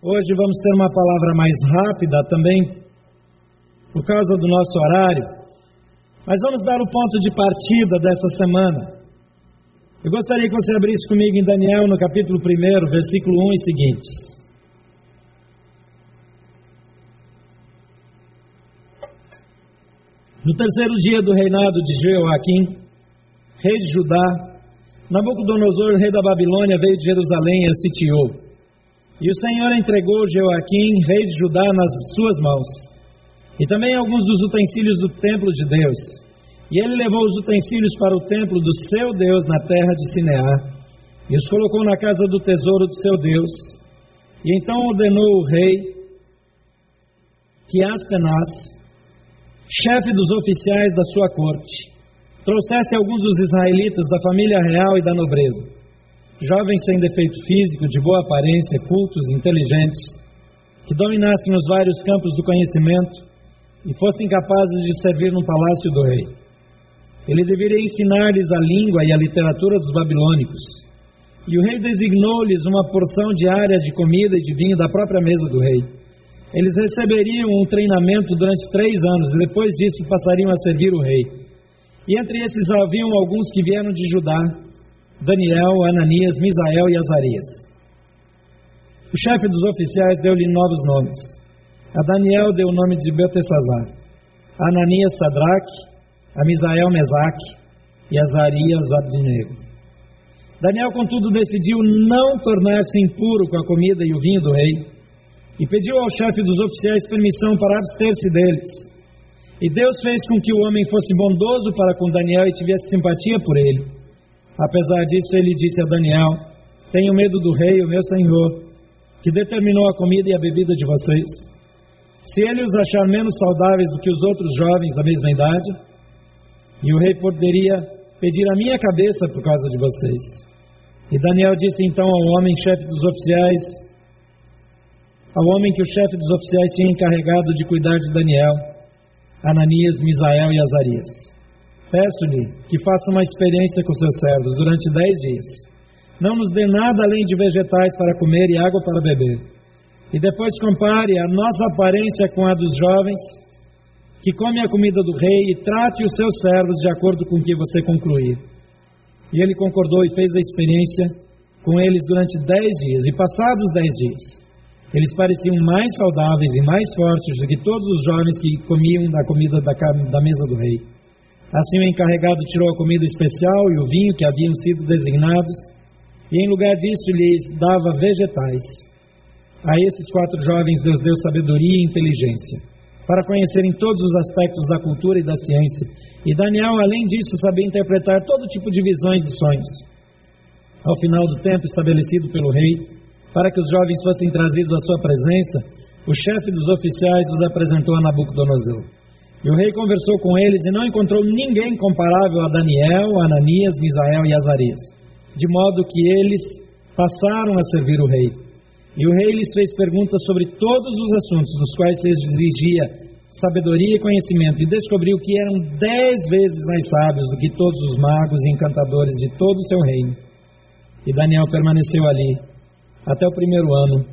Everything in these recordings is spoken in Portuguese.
Hoje vamos ter uma palavra mais rápida também, por causa do nosso horário, mas vamos dar o ponto de partida dessa semana. Eu gostaria que você abrisse comigo em Daniel, no capítulo 1, versículo 1 e seguintes. No terceiro dia do reinado de Jeoaquim, rei de Judá, Nabucodonosor, rei da Babilônia, veio de Jerusalém e a sitiou. E o Senhor entregou Joaquim, rei de Judá, nas suas mãos, e também alguns dos utensílios do templo de Deus. E ele levou os utensílios para o templo do seu Deus na terra de Sineá, e os colocou na casa do tesouro do seu Deus. E então ordenou o rei que Aspenaz, chefe dos oficiais da sua corte, trouxesse alguns dos israelitas da família real e da nobreza jovens sem defeito físico, de boa aparência, cultos, inteligentes, que dominassem os vários campos do conhecimento e fossem capazes de servir no palácio do rei. Ele deveria ensinar-lhes a língua e a literatura dos babilônicos. E o rei designou-lhes uma porção diária de comida e de vinho da própria mesa do rei. Eles receberiam um treinamento durante três anos e depois disso passariam a servir o rei. E entre esses haviam alguns que vieram de Judá, Daniel, Ananias, Misael e Azarias. O chefe dos oficiais deu-lhe novos nomes. A Daniel deu o nome de Beltesazar, a Ananias Sadraque, a Misael Mesaque e Azarias Abdinego. Daniel, contudo, decidiu não tornar-se impuro com a comida e o vinho do rei e pediu ao chefe dos oficiais permissão para abster-se deles. E Deus fez com que o homem fosse bondoso para com Daniel e tivesse simpatia por ele. Apesar disso, ele disse a Daniel: Tenho medo do rei, o meu senhor, que determinou a comida e a bebida de vocês. Se ele os achar menos saudáveis do que os outros jovens da mesma idade, e o rei poderia pedir a minha cabeça por causa de vocês. E Daniel disse então ao homem chefe dos oficiais, ao homem que o chefe dos oficiais tinha encarregado de cuidar de Daniel, Ananias, Misael e Azarias. Peço-lhe que faça uma experiência com seus servos durante dez dias. Não nos dê nada além de vegetais para comer e água para beber. E depois compare a nossa aparência com a dos jovens, que comem a comida do rei, e trate os seus servos de acordo com o que você concluir. E ele concordou e fez a experiência com eles durante dez dias. E passados dez dias, eles pareciam mais saudáveis e mais fortes do que todos os jovens que comiam da comida da, da mesa do rei. Assim o encarregado tirou a comida especial e o vinho que haviam sido designados, e em lugar disso lhes dava vegetais. A esses quatro jovens Deus deu sabedoria e inteligência, para conhecerem todos os aspectos da cultura e da ciência. E Daniel, além disso, sabia interpretar todo tipo de visões e sonhos. Ao final do tempo estabelecido pelo rei, para que os jovens fossem trazidos à sua presença, o chefe dos oficiais os apresentou a Nabucodonosor. E o rei conversou com eles e não encontrou ninguém comparável a Daniel, Ananias, Misael e Azarias, de modo que eles passaram a servir o rei. E o rei lhes fez perguntas sobre todos os assuntos nos quais se dirigia sabedoria e conhecimento, e descobriu que eram dez vezes mais sábios do que todos os magos e encantadores de todo o seu reino. E Daniel permaneceu ali até o primeiro ano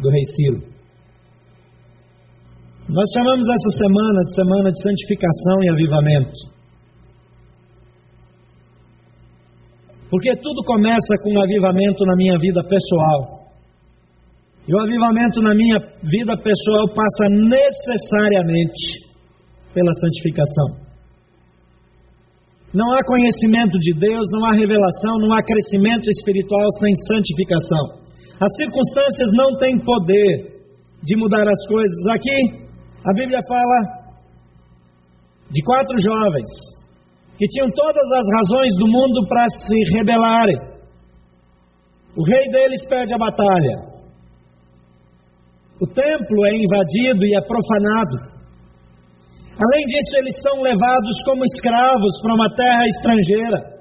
do rei Ciro. Nós chamamos essa semana de semana de santificação e avivamento. Porque tudo começa com um avivamento na minha vida pessoal. E o avivamento na minha vida pessoal passa necessariamente pela santificação. Não há conhecimento de Deus, não há revelação, não há crescimento espiritual sem santificação. As circunstâncias não têm poder de mudar as coisas. Aqui, a Bíblia fala de quatro jovens que tinham todas as razões do mundo para se rebelarem. O rei deles perde a batalha. O templo é invadido e é profanado. Além disso, eles são levados como escravos para uma terra estrangeira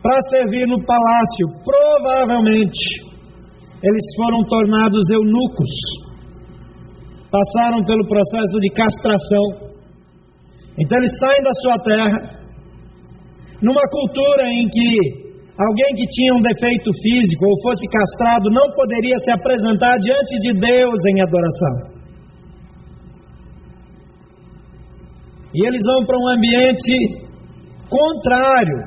para servir no palácio. Provavelmente, eles foram tornados eunucos passaram pelo processo de castração. Então eles saem da sua terra, numa cultura em que Alguém que tinha um defeito físico ou fosse castrado não poderia se apresentar diante de Deus em adoração. E eles vão para um ambiente contrário,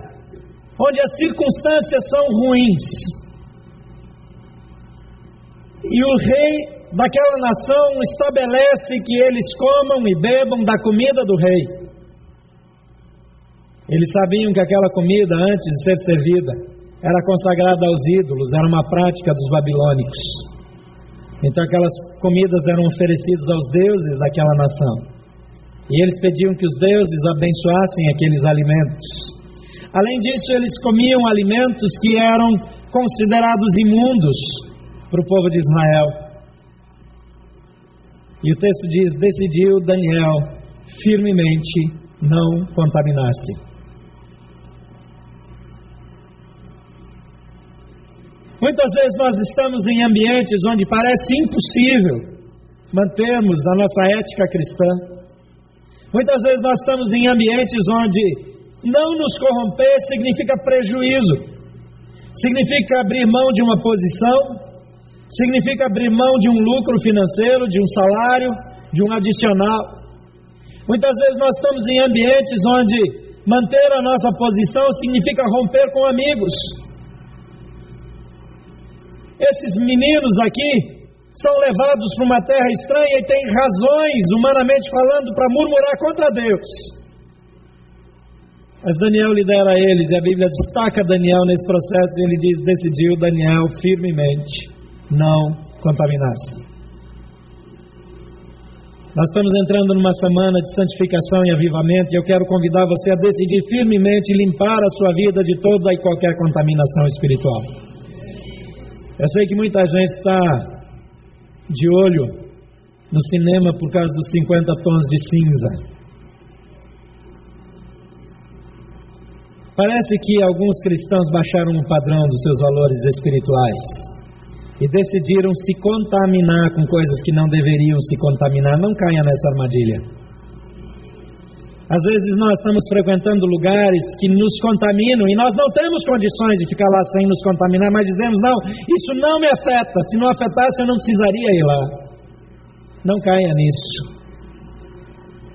onde as circunstâncias são ruins. E o rei daquela nação estabelece que eles comam e bebam da comida do rei. Eles sabiam que aquela comida, antes de ser servida, era consagrada aos ídolos, era uma prática dos babilônicos. Então aquelas comidas eram oferecidas aos deuses daquela nação. E eles pediam que os deuses abençoassem aqueles alimentos. Além disso, eles comiam alimentos que eram considerados imundos para o povo de Israel. E o texto diz: decidiu Daniel firmemente não contaminar-se. Muitas vezes nós estamos em ambientes onde parece impossível mantermos a nossa ética cristã. Muitas vezes nós estamos em ambientes onde não nos corromper significa prejuízo, significa abrir mão de uma posição, significa abrir mão de um lucro financeiro, de um salário, de um adicional. Muitas vezes nós estamos em ambientes onde manter a nossa posição significa romper com amigos esses meninos aqui são levados para uma terra estranha e têm razões, humanamente falando, para murmurar contra Deus. Mas Daniel lidera eles e a Bíblia destaca Daniel nesse processo e ele diz: decidiu Daniel firmemente não contaminar-se. Nós estamos entrando numa semana de santificação e avivamento e eu quero convidar você a decidir firmemente limpar a sua vida de toda e qualquer contaminação espiritual. Eu sei que muita gente está de olho no cinema por causa dos 50 tons de cinza. Parece que alguns cristãos baixaram o padrão dos seus valores espirituais e decidiram se contaminar com coisas que não deveriam se contaminar. Não caia nessa armadilha. Às vezes nós estamos frequentando lugares que nos contaminam e nós não temos condições de ficar lá sem nos contaminar, mas dizemos: não, isso não me afeta. Se não afetasse, eu não precisaria ir lá. Não caia nisso.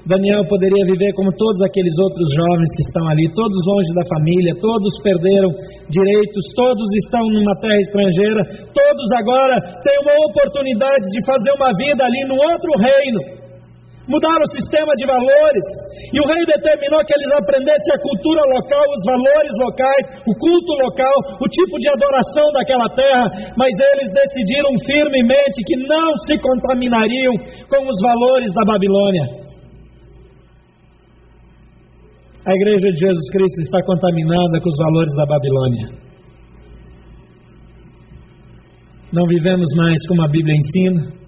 Daniel poderia viver como todos aqueles outros jovens que estão ali, todos longe da família, todos perderam direitos, todos estão numa terra estrangeira, todos agora têm uma oportunidade de fazer uma vida ali no outro reino. Mudaram o sistema de valores, e o rei determinou que eles aprendessem a cultura local, os valores locais, o culto local, o tipo de adoração daquela terra, mas eles decidiram firmemente que não se contaminariam com os valores da Babilônia. A igreja de Jesus Cristo está contaminada com os valores da Babilônia. Não vivemos mais como a Bíblia ensina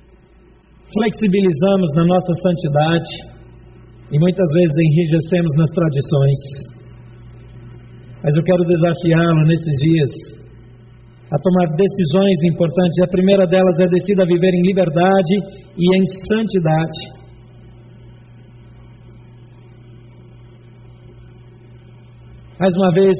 flexibilizamos na nossa santidade e muitas vezes enrijecemos nas tradições. Mas eu quero desafiá-lo nesses dias a tomar decisões importantes. A primeira delas é decida viver em liberdade e em santidade. Mais uma vez,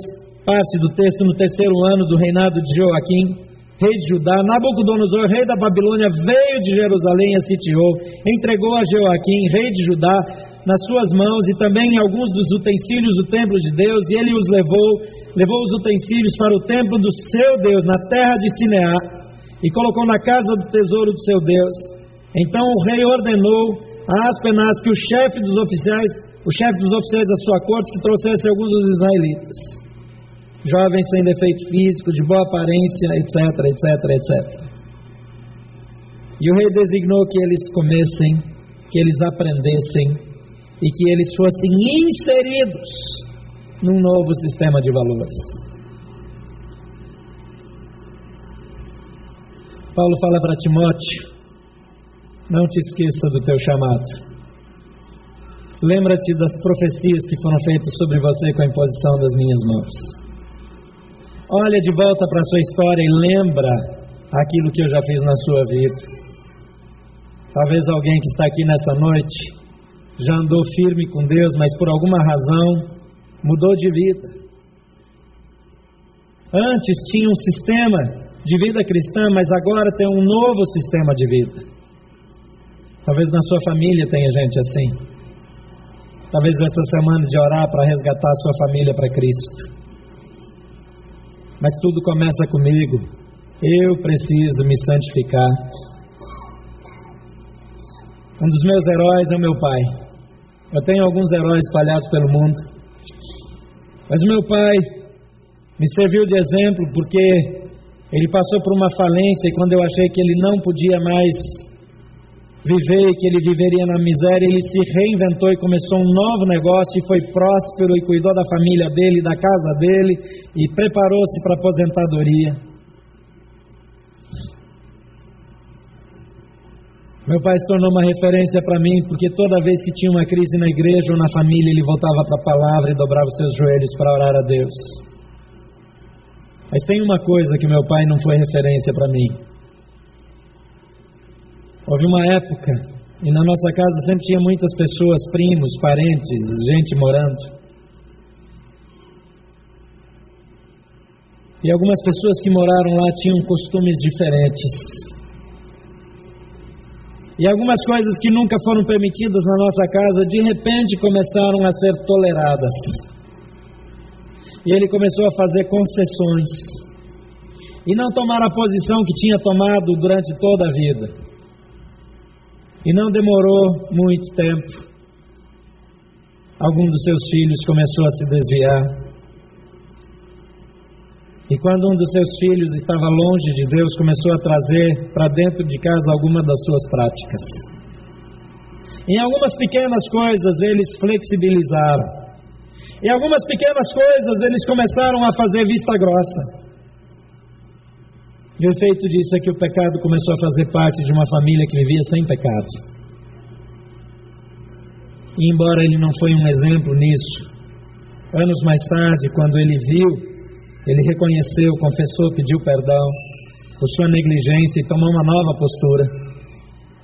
parte do texto no terceiro ano do reinado de Joaquim rei de Judá, Nabucodonosor, rei da Babilônia, veio de Jerusalém e a sitiou, entregou a Joaquim, rei de Judá, nas suas mãos e também alguns dos utensílios do templo de Deus, e ele os levou, levou os utensílios para o templo do seu Deus, na terra de Sineá, e colocou na casa do tesouro do seu Deus. Então o rei ordenou a Aspenaz que o chefe dos oficiais, o chefe dos oficiais da sua corte, que trouxesse alguns dos israelitas jovens sem defeito físico, de boa aparência, etc, etc, etc. E o rei designou que eles comessem, que eles aprendessem e que eles fossem inseridos num novo sistema de valores. Paulo fala para Timóteo: não te esqueça do teu chamado. Lembra-te das profecias que foram feitas sobre você com a imposição das minhas mãos. Olha de volta para a sua história e lembra aquilo que eu já fiz na sua vida. Talvez alguém que está aqui nessa noite já andou firme com Deus, mas por alguma razão mudou de vida. Antes tinha um sistema de vida cristã, mas agora tem um novo sistema de vida. Talvez na sua família tenha gente assim. Talvez essa semana de orar para resgatar a sua família para Cristo. Mas tudo começa comigo. Eu preciso me santificar. Um dos meus heróis é o meu pai. Eu tenho alguns heróis espalhados pelo mundo. Mas o meu pai me serviu de exemplo porque ele passou por uma falência e quando eu achei que ele não podia mais viver que ele viveria na miséria, ele se reinventou e começou um novo negócio e foi próspero e cuidou da família dele, da casa dele e preparou-se para a aposentadoria. Meu pai se tornou uma referência para mim, porque toda vez que tinha uma crise na igreja ou na família, ele voltava para a palavra e dobrava os seus joelhos para orar a Deus. Mas tem uma coisa que meu pai não foi referência para mim. Houve uma época, e na nossa casa sempre tinha muitas pessoas, primos, parentes, gente morando. E algumas pessoas que moraram lá tinham costumes diferentes. E algumas coisas que nunca foram permitidas na nossa casa, de repente começaram a ser toleradas. E ele começou a fazer concessões. E não tomar a posição que tinha tomado durante toda a vida. E não demorou muito tempo. Algum dos seus filhos começou a se desviar. E quando um dos seus filhos estava longe de Deus, começou a trazer para dentro de casa alguma das suas práticas. Em algumas pequenas coisas eles flexibilizaram. Em algumas pequenas coisas eles começaram a fazer vista grossa. E o efeito disso é que o pecado começou a fazer parte de uma família que vivia sem pecado. E embora ele não foi um exemplo nisso, anos mais tarde, quando ele viu, ele reconheceu, confessou, pediu perdão por sua negligência e tomou uma nova postura.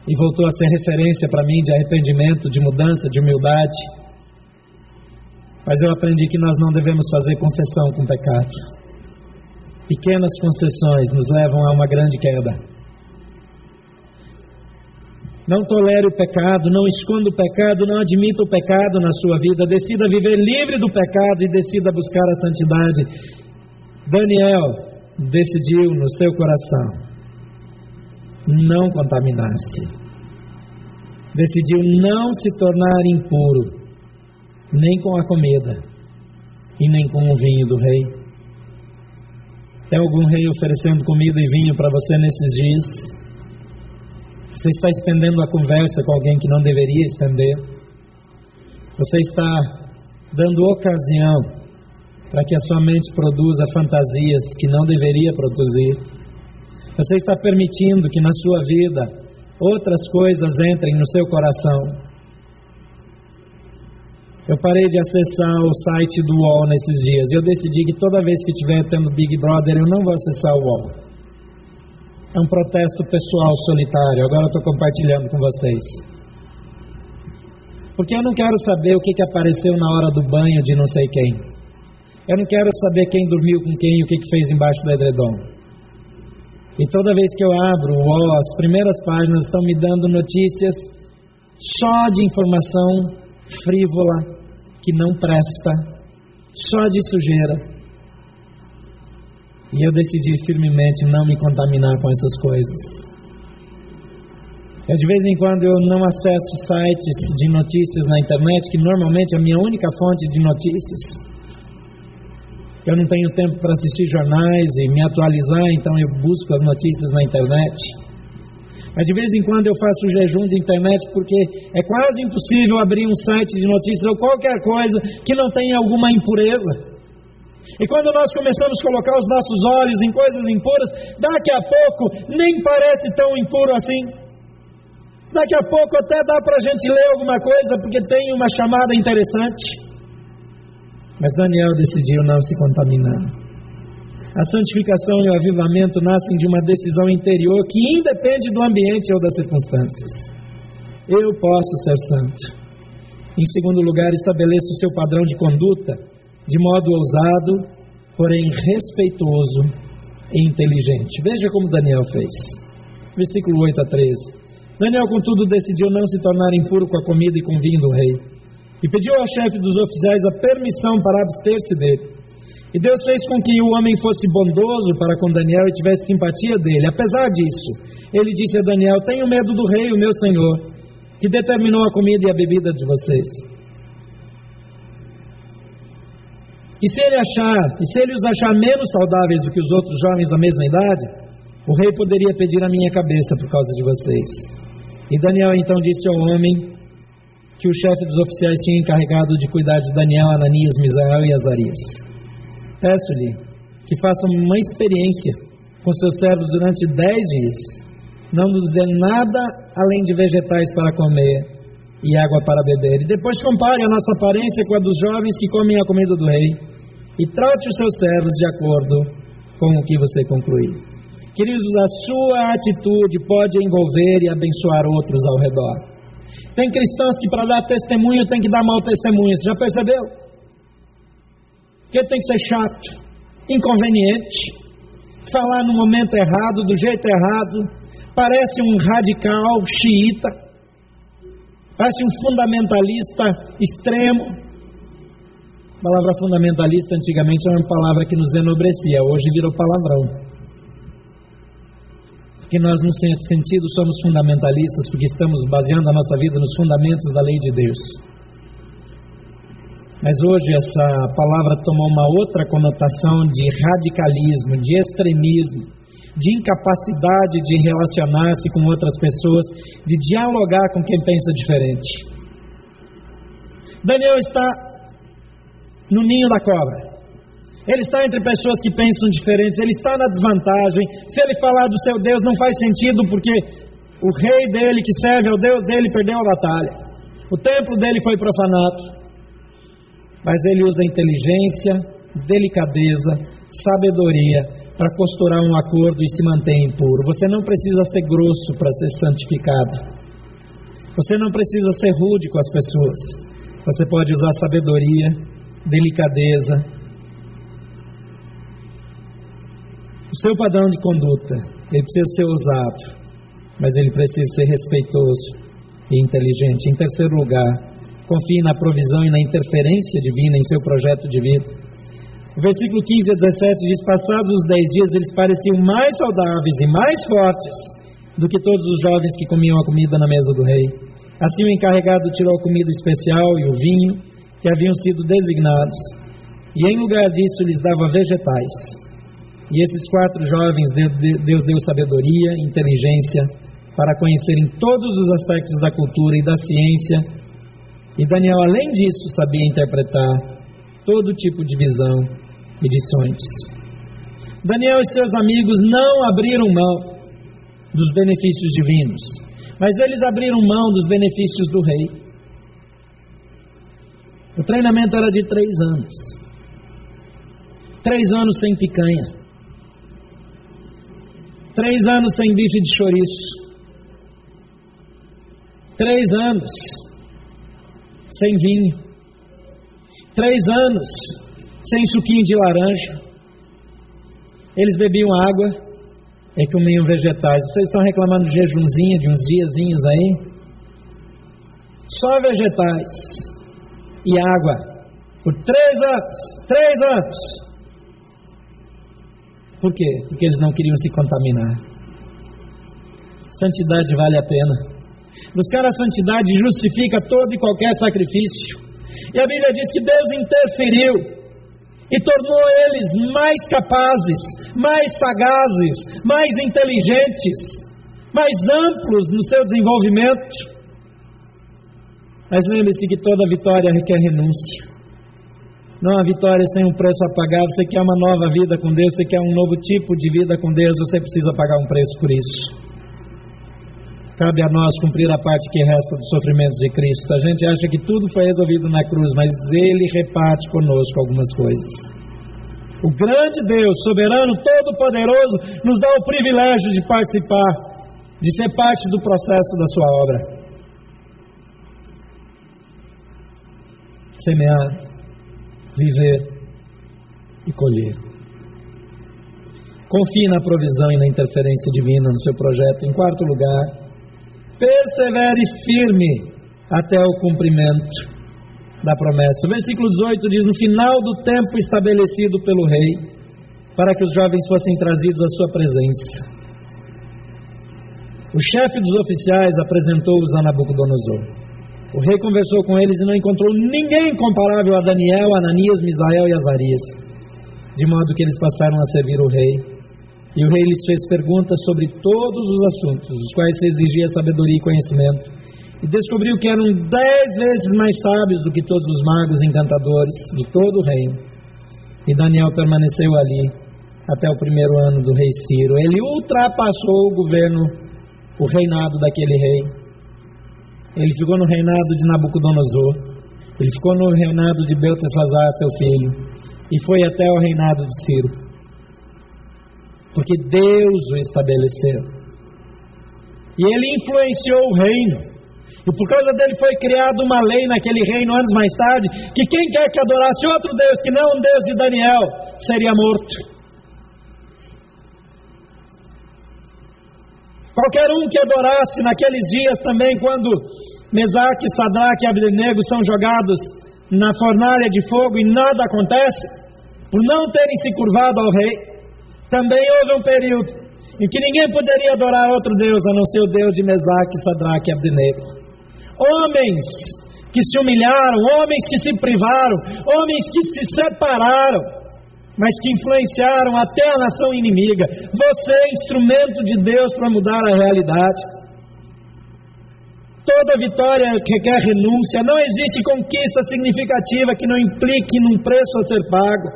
E voltou a ser referência para mim de arrependimento, de mudança, de humildade. Mas eu aprendi que nós não devemos fazer concessão com pecado. Pequenas concessões nos levam a uma grande queda. Não tolere o pecado, não esconda o pecado, não admita o pecado na sua vida. Decida viver livre do pecado e decida buscar a santidade. Daniel decidiu no seu coração não contaminar-se. Decidiu não se tornar impuro nem com a comida e nem com o vinho do rei. Tem algum rei oferecendo comida e vinho para você nesses dias? Você está estendendo a conversa com alguém que não deveria estender? Você está dando ocasião para que a sua mente produza fantasias que não deveria produzir? Você está permitindo que na sua vida outras coisas entrem no seu coração eu parei de acessar o site do UOL nesses dias. Eu decidi que toda vez que estiver tendo Big Brother, eu não vou acessar o UOL. É um protesto pessoal solitário. Agora eu estou compartilhando com vocês. Porque eu não quero saber o que, que apareceu na hora do banho de não sei quem. Eu não quero saber quem dormiu com quem e o que, que fez embaixo do edredom. E toda vez que eu abro o UOL, as primeiras páginas estão me dando notícias só de informação frívola, que não presta, só de sujeira. E eu decidi firmemente não me contaminar com essas coisas. Eu, de vez em quando eu não acesso sites de notícias na internet, que normalmente é a minha única fonte de notícias. Eu não tenho tempo para assistir jornais e me atualizar, então eu busco as notícias na internet. Mas de vez em quando eu faço jejum de internet porque é quase impossível abrir um site de notícias ou qualquer coisa que não tenha alguma impureza. E quando nós começamos a colocar os nossos olhos em coisas impuras, daqui a pouco nem parece tão impuro assim. Daqui a pouco até dá para a gente ler alguma coisa porque tem uma chamada interessante. Mas Daniel decidiu não se contaminar. A santificação e o avivamento nascem de uma decisão interior que independe do ambiente ou das circunstâncias. Eu posso ser santo. Em segundo lugar, estabeleça o seu padrão de conduta de modo ousado, porém respeitoso e inteligente. Veja como Daniel fez. Versículo 8 a 13. Daniel, contudo, decidiu não se tornar impuro com a comida e com o vinho do rei. E pediu ao chefe dos oficiais a permissão para abster-se dele. E Deus fez com que o homem fosse bondoso para com Daniel e tivesse simpatia dele. Apesar disso, ele disse a Daniel: Tenho medo do rei, o meu senhor, que determinou a comida e a bebida de vocês. E se ele achar, e se ele os achar menos saudáveis do que os outros jovens da mesma idade, o rei poderia pedir a minha cabeça por causa de vocês. E Daniel então disse ao homem que o chefe dos oficiais tinha encarregado de cuidar de Daniel, Ananias, Misael e Azarias. Peço-lhe que faça uma experiência com seus servos durante dez dias. Não nos dê nada além de vegetais para comer e água para beber. E depois compare a nossa aparência com a dos jovens que comem a comida do rei. E trate os seus servos de acordo com o que você concluir. Queridos, a sua atitude pode envolver e abençoar outros ao redor. Tem cristãos que para dar testemunho tem que dar mau testemunho, você já percebeu? Que tem que ser chato, inconveniente, falar no momento errado, do jeito errado, parece um radical xiita, parece um fundamentalista extremo. A palavra fundamentalista antigamente era uma palavra que nos enobrecia, hoje virou palavrão. Porque nós, certo sentido, somos fundamentalistas porque estamos baseando a nossa vida nos fundamentos da lei de Deus. Mas hoje essa palavra tomou uma outra conotação de radicalismo, de extremismo, de incapacidade de relacionar-se com outras pessoas, de dialogar com quem pensa diferente. Daniel está no ninho da cobra. Ele está entre pessoas que pensam diferentes, ele está na desvantagem. Se ele falar do seu Deus, não faz sentido, porque o rei dele, que serve ao Deus dele, perdeu a batalha. O templo dele foi profanado mas ele usa inteligência, delicadeza, sabedoria para costurar um acordo e se manter impuro. Você não precisa ser grosso para ser santificado. Você não precisa ser rude com as pessoas. Você pode usar sabedoria, delicadeza. O seu padrão de conduta, ele precisa ser usado, mas ele precisa ser respeitoso e inteligente. Em terceiro lugar, confie na provisão e na interferência divina em seu projeto de vida. O versículo 15 a 17 diz: Passados os dez dias, eles pareciam mais saudáveis e mais fortes do que todos os jovens que comiam a comida na mesa do rei. Assim, o encarregado tirou a comida especial e o vinho que haviam sido designados, e em lugar disso lhes dava vegetais. E esses quatro jovens, Deus deu sabedoria, inteligência, para conhecerem todos os aspectos da cultura e da ciência e Daniel, além disso, sabia interpretar todo tipo de visão e de sonhos. Daniel e seus amigos não abriram mão dos benefícios divinos, mas eles abriram mão dos benefícios do rei. O treinamento era de três anos. Três anos sem picanha. Três anos sem bife de chouriço. Três anos sem vinho. Três anos sem suquinho de laranja. Eles bebiam água e comiam vegetais. Vocês estão reclamando de jejumzinho, de uns diazinhos aí? Só vegetais e água. Por três anos. Três anos. Por quê? Porque eles não queriam se contaminar. Santidade vale a pena. Buscar a santidade justifica todo e qualquer sacrifício. E a Bíblia diz que Deus interferiu e tornou eles mais capazes, mais sagazes, mais inteligentes, mais amplos no seu desenvolvimento. Mas lembre-se que toda vitória requer renúncia. Não há vitória sem um preço a pagar. Você quer uma nova vida com Deus, você quer um novo tipo de vida com Deus, você precisa pagar um preço por isso. Cabe a nós cumprir a parte que resta dos sofrimentos de Cristo. A gente acha que tudo foi resolvido na cruz, mas Ele reparte conosco algumas coisas. O grande Deus, soberano, todo-poderoso, nos dá o privilégio de participar, de ser parte do processo da Sua obra. Semear, viver e colher. Confie na provisão e na interferência divina no seu projeto. Em quarto lugar, persevere firme até o cumprimento da promessa. O versículo 18 diz: No final do tempo estabelecido pelo rei, para que os jovens fossem trazidos à sua presença. O chefe dos oficiais apresentou-os a Nabucodonosor. O rei conversou com eles e não encontrou ninguém comparável a Daniel, Ananias, Misael e Azarias, de modo que eles passaram a servir o rei. E o rei lhes fez perguntas sobre todos os assuntos, os quais se exigia sabedoria e conhecimento, e descobriu que eram dez vezes mais sábios do que todos os magos encantadores de todo o reino. E Daniel permaneceu ali até o primeiro ano do rei Ciro. Ele ultrapassou o governo, o reinado daquele rei ele ficou no reinado de Nabucodonosor. Ele ficou no reinado de Beltesazar, seu filho. E foi até o reinado de Ciro. Porque Deus o estabeleceu. E ele influenciou o reino. E por causa dele foi criada uma lei naquele reino anos mais tarde, que quem quer que adorasse outro Deus que não o Deus de Daniel seria morto. Qualquer um que adorasse naqueles dias também, quando Mesaque, Sadraque e Abednego são jogados na fornalha de fogo e nada acontece, por não terem se curvado ao rei, também houve um período em que ninguém poderia adorar outro Deus a não ser o Deus de Mesaque, Sadraque e Abednego. Homens que se humilharam, homens que se privaram, homens que se separaram mas que influenciaram até a nação inimiga. Você é instrumento de Deus para mudar a realidade. Toda vitória requer renúncia. Não existe conquista significativa que não implique num preço a ser pago.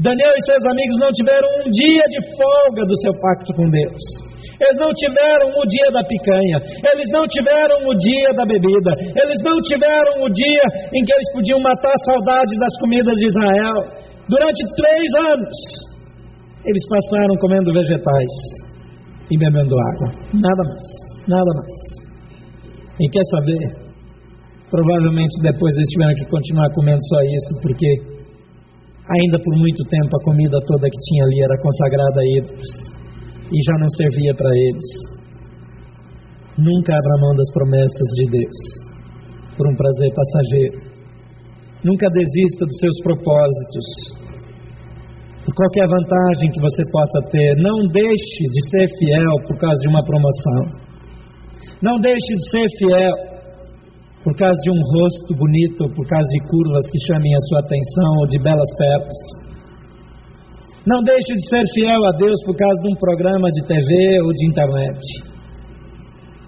Daniel e seus amigos não tiveram um dia de folga do seu pacto com Deus. Eles não tiveram o dia da picanha, eles não tiveram o dia da bebida, eles não tiveram o dia em que eles podiam matar a saudade das comidas de Israel. Durante três anos, eles passaram comendo vegetais e bebendo água. Nada mais, nada mais. E quer saber? Provavelmente depois eles tiveram que continuar comendo só isso, porque ainda por muito tempo a comida toda que tinha ali era consagrada a ídolos e já não servia para eles. Nunca abra mão das promessas de Deus por um prazer passageiro. Nunca desista dos seus propósitos por qualquer vantagem que você possa ter. Não deixe de ser fiel por causa de uma promoção. Não deixe de ser fiel por causa de um rosto bonito, por causa de curvas que chamem a sua atenção ou de belas pernas. Não deixe de ser fiel a Deus por causa de um programa de TV ou de internet.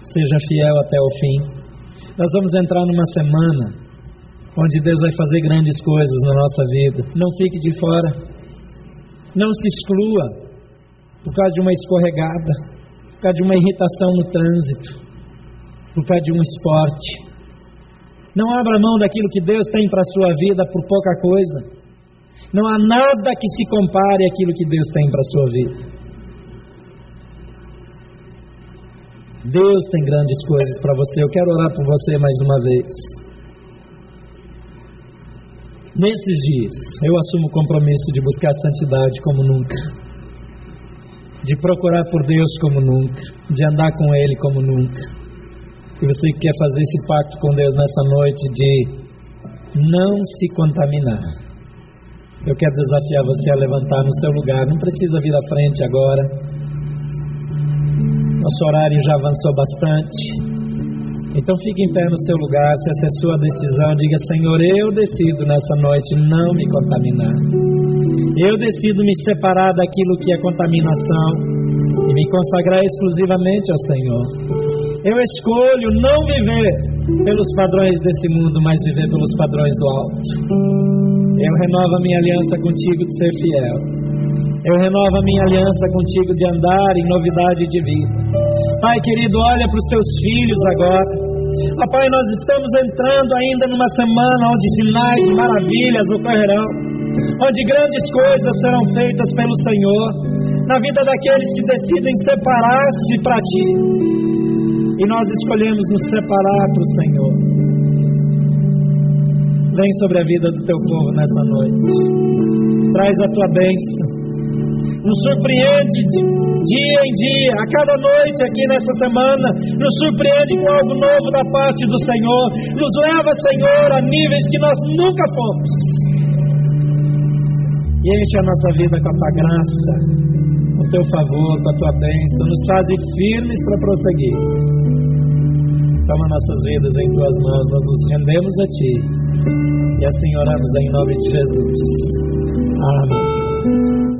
Seja fiel até o fim. Nós vamos entrar numa semana onde Deus vai fazer grandes coisas na nossa vida. Não fique de fora. Não se exclua por causa de uma escorregada, por causa de uma irritação no trânsito, por causa de um esporte. Não abra mão daquilo que Deus tem para a sua vida por pouca coisa. Não há nada que se compare àquilo que Deus tem para a sua vida. Deus tem grandes coisas para você. Eu quero orar por você mais uma vez. Nesses dias, eu assumo o compromisso de buscar a santidade como nunca, de procurar por Deus como nunca, de andar com Ele como nunca. E você quer fazer esse pacto com Deus nessa noite de não se contaminar. Eu quero desafiar você a levantar no seu lugar. Não precisa vir à frente agora. Nosso horário já avançou bastante. Então fique em pé no seu lugar, se essa é sua decisão, diga: Senhor, eu decido nessa noite não me contaminar. Eu decido me separar daquilo que é contaminação e me consagrar exclusivamente ao Senhor. Eu escolho não viver pelos padrões desse mundo, mas viver pelos padrões do alto. Eu renovo a minha aliança contigo de ser fiel. Eu renovo a minha aliança contigo de andar em novidade de vida. Pai querido, olha para os teus filhos agora. Ó Pai, nós estamos entrando ainda numa semana onde sinais e maravilhas ocorrerão, onde grandes coisas serão feitas pelo Senhor, na vida daqueles que decidem separar-se para Ti. E nós escolhemos nos separar para o Senhor. Vem sobre a vida do Teu povo nessa noite. Traz a Tua bênção. nos surpreende dia em dia, a cada noite aqui nessa semana, nos surpreende com algo novo da parte do Senhor, nos leva, Senhor, a níveis que nós nunca fomos. E enche a nossa vida com a tua graça, teu favor, com a tua bênção, nos faze firmes para prosseguir. Toma nossas vidas em tuas mãos, nós nos rendemos a ti. E assim oramos em nome de Jesus. Amém.